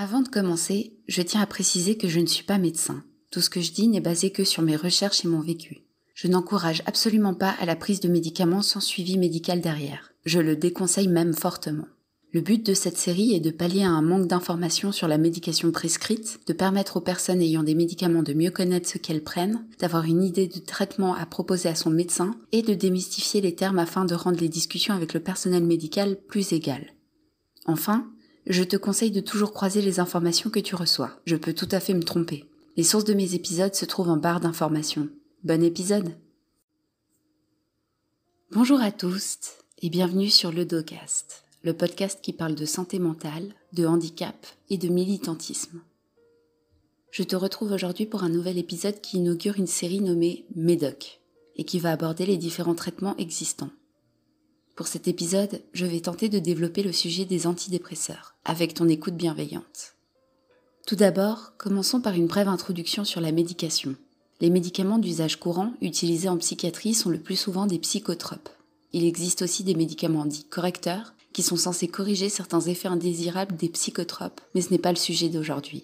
Avant de commencer, je tiens à préciser que je ne suis pas médecin. Tout ce que je dis n'est basé que sur mes recherches et mon vécu. Je n'encourage absolument pas à la prise de médicaments sans suivi médical derrière. Je le déconseille même fortement. Le but de cette série est de pallier un manque d'informations sur la médication prescrite, de permettre aux personnes ayant des médicaments de mieux connaître ce qu'elles prennent, d'avoir une idée de traitement à proposer à son médecin et de démystifier les termes afin de rendre les discussions avec le personnel médical plus égales. Enfin, je te conseille de toujours croiser les informations que tu reçois. Je peux tout à fait me tromper. Les sources de mes épisodes se trouvent en barre d'informations. Bon épisode Bonjour à tous et bienvenue sur le Docast, le podcast qui parle de santé mentale, de handicap et de militantisme. Je te retrouve aujourd'hui pour un nouvel épisode qui inaugure une série nommée Médoc et qui va aborder les différents traitements existants. Pour cet épisode, je vais tenter de développer le sujet des antidépresseurs, avec ton écoute bienveillante. Tout d'abord, commençons par une brève introduction sur la médication. Les médicaments d'usage courant utilisés en psychiatrie sont le plus souvent des psychotropes. Il existe aussi des médicaments dits correcteurs, qui sont censés corriger certains effets indésirables des psychotropes, mais ce n'est pas le sujet d'aujourd'hui.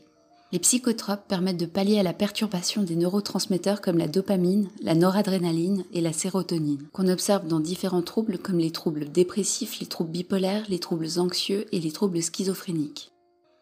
Les psychotropes permettent de pallier à la perturbation des neurotransmetteurs comme la dopamine, la noradrénaline et la sérotonine, qu'on observe dans différents troubles comme les troubles dépressifs, les troubles bipolaires, les troubles anxieux et les troubles schizophréniques.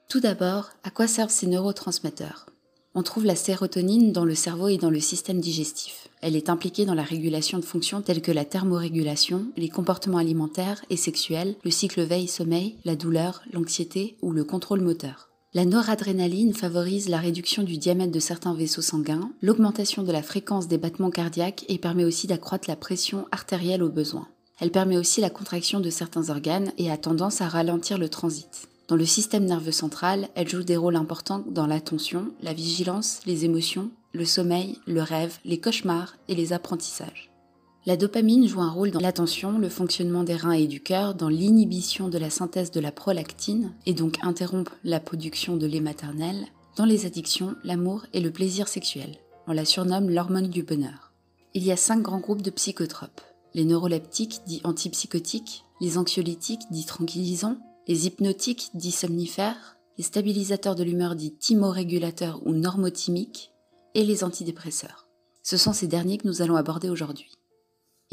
Tout d'abord, à quoi servent ces neurotransmetteurs? On trouve la sérotonine dans le cerveau et dans le système digestif. Elle est impliquée dans la régulation de fonctions telles que la thermorégulation, les comportements alimentaires et sexuels, le cycle veille-sommeil, la douleur, l'anxiété ou le contrôle moteur. La noradrénaline favorise la réduction du diamètre de certains vaisseaux sanguins, l'augmentation de la fréquence des battements cardiaques et permet aussi d'accroître la pression artérielle au besoin. Elle permet aussi la contraction de certains organes et a tendance à ralentir le transit. Dans le système nerveux central, elle joue des rôles importants dans l'attention, la vigilance, les émotions, le sommeil, le rêve, les cauchemars et les apprentissages. La dopamine joue un rôle dans l'attention, le fonctionnement des reins et du cœur, dans l'inhibition de la synthèse de la prolactine, et donc interrompt la production de lait maternel, dans les addictions, l'amour et le plaisir sexuel. On la surnomme l'hormone du bonheur. Il y a cinq grands groupes de psychotropes. Les neuroleptiques, dits antipsychotiques, les anxiolytiques, dits tranquillisants, les hypnotiques, dits somnifères, les stabilisateurs de l'humeur, dits thymorégulateurs ou normothymiques, et les antidépresseurs. Ce sont ces derniers que nous allons aborder aujourd'hui.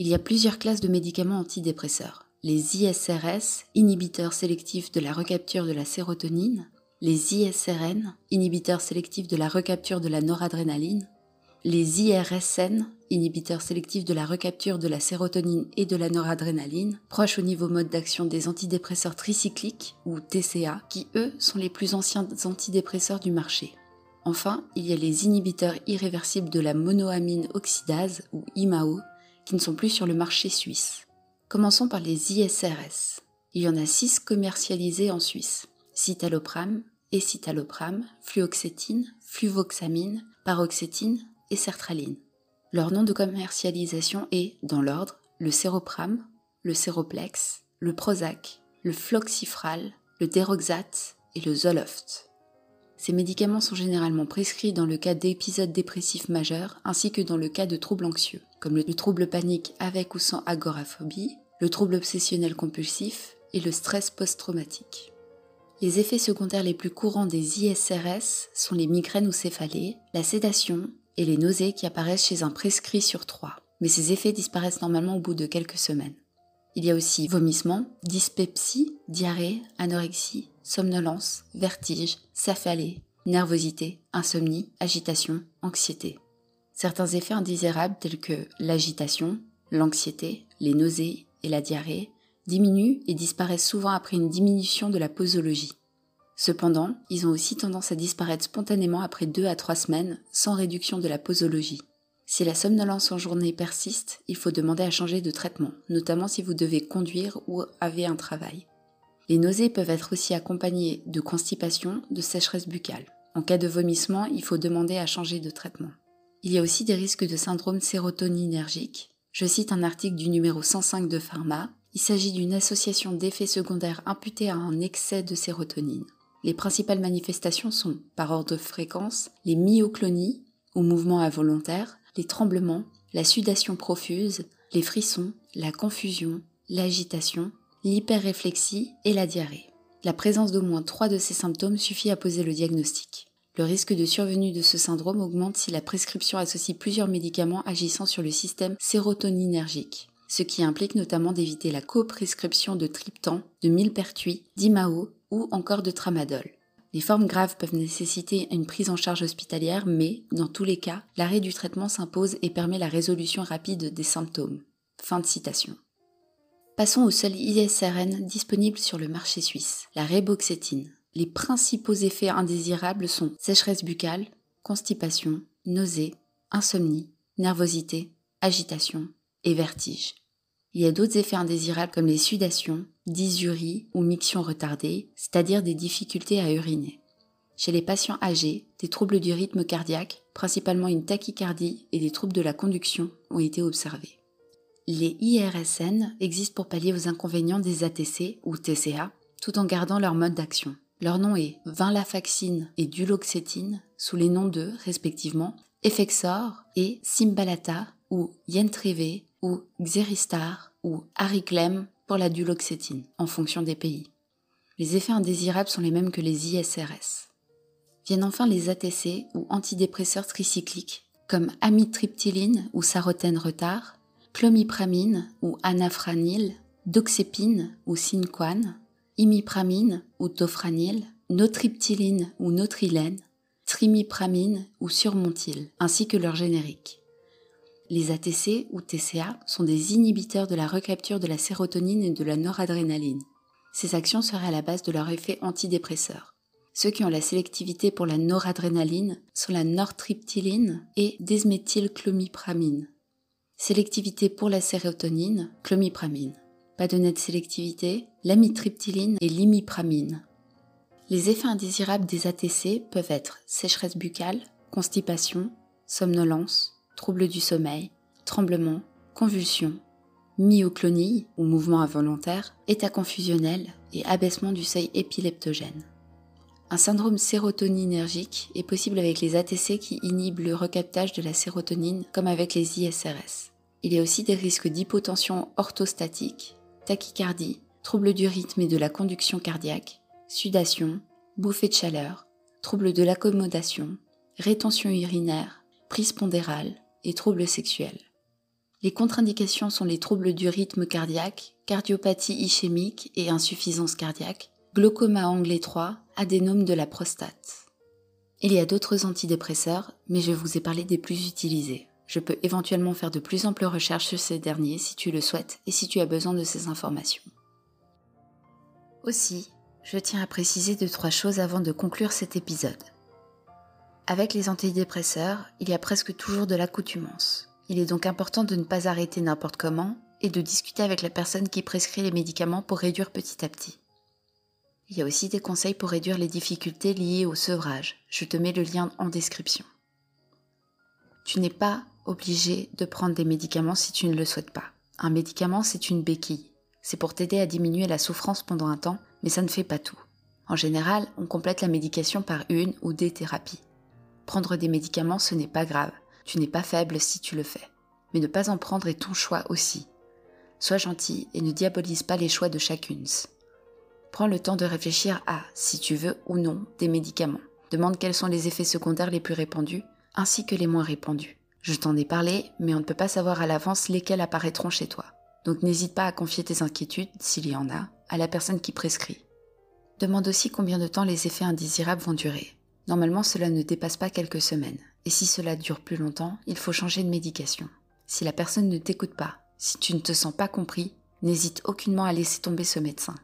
Il y a plusieurs classes de médicaments antidépresseurs. Les ISRS, inhibiteurs sélectifs de la recapture de la sérotonine, les ISRN, inhibiteurs sélectifs de la recapture de la noradrénaline, les IRSN, inhibiteurs sélectifs de la recapture de la sérotonine et de la noradrénaline, proches au niveau mode d'action des antidépresseurs tricycliques, ou TCA, qui eux sont les plus anciens antidépresseurs du marché. Enfin, il y a les inhibiteurs irréversibles de la monoamine oxydase, ou IMAO, qui ne sont plus sur le marché suisse. Commençons par les ISRS. Il y en a six commercialisés en Suisse. Citalopram, escitalopram, fluoxétine, fluvoxamine, paroxétine et sertraline. Leur nom de commercialisation est, dans l'ordre, le séropram, le séroplex, le Prozac, le floxifral, le déroxate et le Zoloft. Ces médicaments sont généralement prescrits dans le cas d'épisodes dépressifs majeurs ainsi que dans le cas de troubles anxieux, comme le trouble panique avec ou sans agoraphobie, le trouble obsessionnel compulsif et le stress post-traumatique. Les effets secondaires les plus courants des ISRS sont les migraines ou céphalées, la sédation et les nausées qui apparaissent chez un prescrit sur trois, mais ces effets disparaissent normalement au bout de quelques semaines. Il y a aussi vomissements, dyspepsie, diarrhée, anorexie, somnolence, vertige, céphalée, nervosité, insomnie, agitation, anxiété. Certains effets indésirables tels que l'agitation, l'anxiété, les nausées et la diarrhée diminuent et disparaissent souvent après une diminution de la posologie. Cependant, ils ont aussi tendance à disparaître spontanément après deux à trois semaines sans réduction de la posologie. Si la somnolence en journée persiste, il faut demander à changer de traitement, notamment si vous devez conduire ou avez un travail. Les nausées peuvent être aussi accompagnées de constipation, de sécheresse buccale. En cas de vomissement, il faut demander à changer de traitement. Il y a aussi des risques de syndrome sérotoninergique. Je cite un article du numéro 105 de Pharma. Il s'agit d'une association d'effets secondaires imputés à un excès de sérotonine. Les principales manifestations sont, par ordre de fréquence, les myoclonies, ou mouvements involontaires, les tremblements, la sudation profuse, les frissons, la confusion, l'agitation, l'hyperréflexie et la diarrhée. La présence d'au moins trois de ces symptômes suffit à poser le diagnostic. Le risque de survenue de ce syndrome augmente si la prescription associe plusieurs médicaments agissant sur le système sérotoninergique, ce qui implique notamment d'éviter la coprescription de triptan, de millepertuis, d'imao ou encore de tramadol. Les formes graves peuvent nécessiter une prise en charge hospitalière, mais, dans tous les cas, l'arrêt du traitement s'impose et permet la résolution rapide des symptômes. Fin de citation. Passons au seul ISRN disponible sur le marché suisse, la réboxétine. Les principaux effets indésirables sont sécheresse buccale, constipation, nausée, insomnie, nervosité, agitation et vertige. Il y a d'autres effets indésirables comme les sudations, dysurie ou miction retardée, c'est-à-dire des difficultés à uriner. Chez les patients âgés, des troubles du rythme cardiaque, principalement une tachycardie et des troubles de la conduction, ont été observés. Les IRSN existent pour pallier aux inconvénients des ATC ou TCA, tout en gardant leur mode d'action. Leur nom est vinlafaxine et duloxétine, sous les noms de, respectivement, Effexor et Simbalata ou Yentreve ou Xeristar ou Ariclem pour la duloxétine, en fonction des pays. Les effets indésirables sont les mêmes que les ISRS. Viennent enfin les ATC ou antidépresseurs tricycliques, comme amitriptyline ou sarotène retard, clomipramine ou anafranil, doxépine ou synquane, imipramine ou tofranil, notriptyline ou notrilène, trimipramine ou surmontil, ainsi que leur générique. Les ATC ou TCA sont des inhibiteurs de la recapture de la sérotonine et de la noradrénaline. Ces actions seraient à la base de leur effet antidépresseur. Ceux qui ont la sélectivité pour la noradrénaline sont la nortriptyline et desméthylclomipramine. Sélectivité pour la sérotonine, clomipramine. Pas de nette sélectivité, l'amitriptyline et l'imipramine. Les effets indésirables des ATC peuvent être sécheresse buccale, constipation, somnolence, troubles du sommeil, tremblements, convulsions, myoclonie ou mouvement involontaire, état confusionnel et abaissement du seuil épileptogène. Un syndrome sérotoninergique est possible avec les ATC qui inhibent le recaptage de la sérotonine comme avec les ISRS. Il y a aussi des risques d'hypotension orthostatique, tachycardie, troubles du rythme et de la conduction cardiaque, sudation, bouffée de chaleur, troubles de l'accommodation, rétention urinaire, prise pondérale et troubles sexuels. Les contre-indications sont les troubles du rythme cardiaque, cardiopathie ischémique et insuffisance cardiaque, glaucoma angle étroit, adénome de la prostate. Il y a d'autres antidépresseurs, mais je vous ai parlé des plus utilisés. Je peux éventuellement faire de plus amples recherches sur ces derniers si tu le souhaites et si tu as besoin de ces informations. Aussi, je tiens à préciser deux trois choses avant de conclure cet épisode. Avec les antidépresseurs, il y a presque toujours de l'accoutumance. Il est donc important de ne pas arrêter n'importe comment et de discuter avec la personne qui prescrit les médicaments pour réduire petit à petit. Il y a aussi des conseils pour réduire les difficultés liées au sevrage. Je te mets le lien en description. Tu n'es pas obligé de prendre des médicaments si tu ne le souhaites pas. Un médicament, c'est une béquille. C'est pour t'aider à diminuer la souffrance pendant un temps, mais ça ne fait pas tout. En général, on complète la médication par une ou des thérapies. Prendre des médicaments, ce n'est pas grave. Tu n'es pas faible si tu le fais. Mais ne pas en prendre est ton choix aussi. Sois gentil et ne diabolise pas les choix de chacune. Prends le temps de réfléchir à, si tu veux ou non, des médicaments. Demande quels sont les effets secondaires les plus répandus, ainsi que les moins répandus. Je t'en ai parlé, mais on ne peut pas savoir à l'avance lesquels apparaîtront chez toi. Donc n'hésite pas à confier tes inquiétudes, s'il y en a, à la personne qui prescrit. Demande aussi combien de temps les effets indésirables vont durer. Normalement, cela ne dépasse pas quelques semaines. Et si cela dure plus longtemps, il faut changer de médication. Si la personne ne t'écoute pas, si tu ne te sens pas compris, n'hésite aucunement à laisser tomber ce médecin.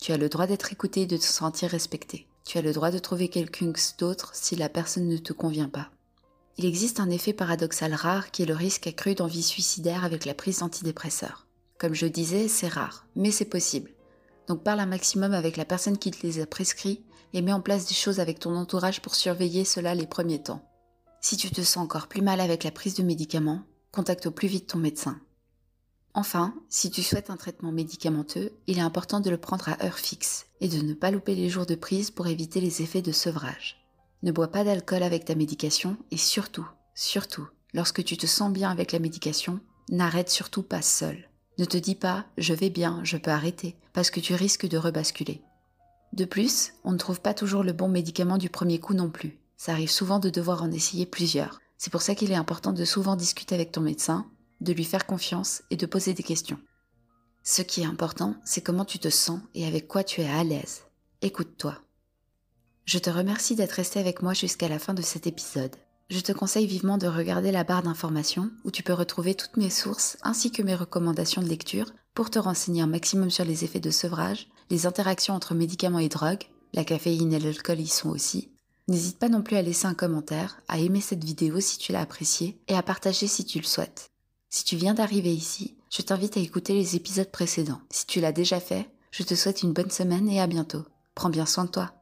Tu as le droit d'être écouté et de te sentir respecté. Tu as le droit de trouver quelqu'un d'autre si la personne ne te convient pas. Il existe un effet paradoxal rare qui est le risque accru d'envie suicidaire avec la prise d'antidépresseurs. Comme je disais, c'est rare, mais c'est possible. Donc parle un maximum avec la personne qui te les a prescrits et mets en place des choses avec ton entourage pour surveiller cela les premiers temps. Si tu te sens encore plus mal avec la prise de médicaments, contacte au plus vite ton médecin. Enfin, si tu souhaites un traitement médicamenteux, il est important de le prendre à heure fixe et de ne pas louper les jours de prise pour éviter les effets de sevrage. Ne bois pas d'alcool avec ta médication et surtout, surtout, lorsque tu te sens bien avec la médication, n'arrête surtout pas seul. Ne te dis pas je vais bien, je peux arrêter, parce que tu risques de rebasculer. De plus, on ne trouve pas toujours le bon médicament du premier coup non plus. Ça arrive souvent de devoir en essayer plusieurs. C'est pour ça qu'il est important de souvent discuter avec ton médecin, de lui faire confiance et de poser des questions. Ce qui est important, c'est comment tu te sens et avec quoi tu es à l'aise. Écoute-toi. Je te remercie d'être resté avec moi jusqu'à la fin de cet épisode. Je te conseille vivement de regarder la barre d'informations où tu peux retrouver toutes mes sources ainsi que mes recommandations de lecture pour te renseigner un maximum sur les effets de sevrage, les interactions entre médicaments et drogues, la caféine et l'alcool y sont aussi. N'hésite pas non plus à laisser un commentaire, à aimer cette vidéo si tu l'as appréciée et à partager si tu le souhaites. Si tu viens d'arriver ici, je t'invite à écouter les épisodes précédents. Si tu l'as déjà fait, je te souhaite une bonne semaine et à bientôt. Prends bien soin de toi.